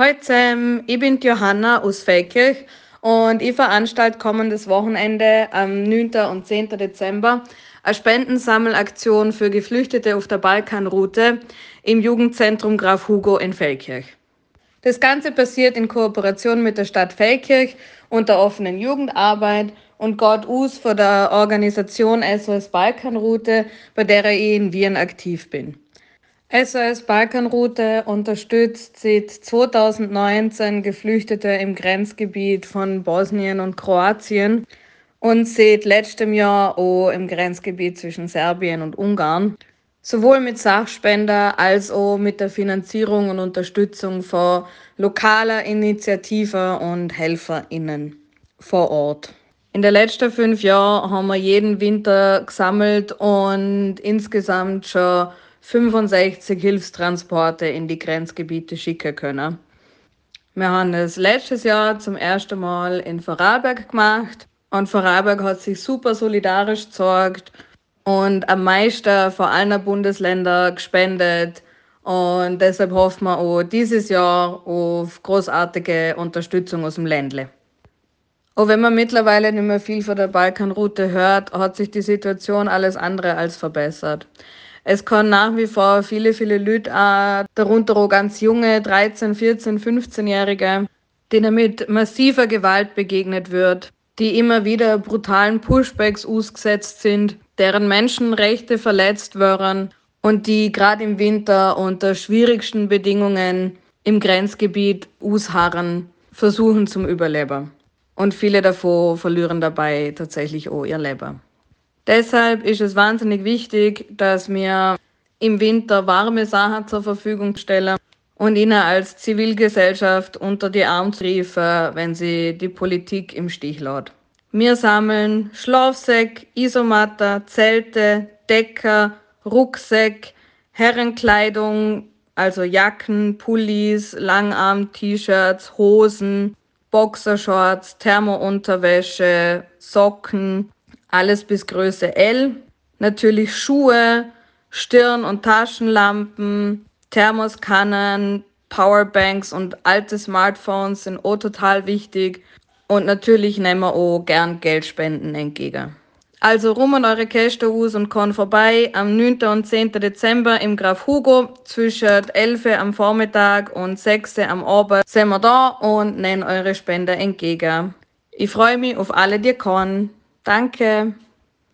Heute, ähm, ich bin Johanna aus Feldkirch und ich veranstalte kommendes Wochenende am 9. und 10. Dezember eine Spendensammelaktion für Geflüchtete auf der Balkanroute im Jugendzentrum Graf Hugo in Feldkirch. Das Ganze passiert in Kooperation mit der Stadt Feldkirch und der offenen Jugendarbeit und Gott aus von der Organisation SOS Balkanroute, bei der ich in Wien aktiv bin. SOS Balkanroute unterstützt seit 2019 Geflüchtete im Grenzgebiet von Bosnien und Kroatien und seit letztem Jahr auch im Grenzgebiet zwischen Serbien und Ungarn, sowohl mit Sachspender als auch mit der Finanzierung und Unterstützung von lokaler Initiative und HelferInnen vor Ort. In den letzten fünf Jahren haben wir jeden Winter gesammelt und insgesamt schon 65 Hilfstransporte in die Grenzgebiete schicken können. Wir haben das letztes Jahr zum ersten Mal in Vorarlberg gemacht und Vorarlberg hat sich super solidarisch gezeigt und am meisten von allen Bundesländern gespendet. Und deshalb hoffen wir auch dieses Jahr auf großartige Unterstützung aus dem Ländle. Auch wenn man mittlerweile nicht mehr viel von der Balkanroute hört, hat sich die Situation alles andere als verbessert. Es kann nach wie vor viele, viele Leute, auch, darunter auch ganz junge, 13, 14, 15-Jährige, denen mit massiver Gewalt begegnet wird, die immer wieder brutalen Pushbacks ausgesetzt sind, deren Menschenrechte verletzt werden und die gerade im Winter unter schwierigsten Bedingungen im Grenzgebiet ausharren, versuchen zum Überleben. Und viele davon verlieren dabei tatsächlich auch ihr Leben. Deshalb ist es wahnsinnig wichtig, dass wir im Winter warme Sachen zur Verfügung stellen und ihnen als Zivilgesellschaft unter die Arme riefen, wenn sie die Politik im Stich lässt. Wir sammeln Schlafsäcke, Isomatter, Zelte, Decker, Rucksäck, Herrenkleidung, also Jacken, Pullis, Langarm-T-Shirts, Hosen, Boxershorts, Thermounterwäsche, Socken, alles bis Größe L. Natürlich Schuhe, Stirn- und Taschenlampen, Thermoskannen, Powerbanks und alte Smartphones sind auch total wichtig. Und natürlich nehmen wir auch gern Geldspenden entgegen. Also rum an eure Käste und kommt vorbei am 9. und 10. Dezember im Graf Hugo zwischen 11 am Vormittag und 6 am Abend sind wir da und nehmen eure Spende entgegen. Ich freue mich auf alle, die kommen. Danke.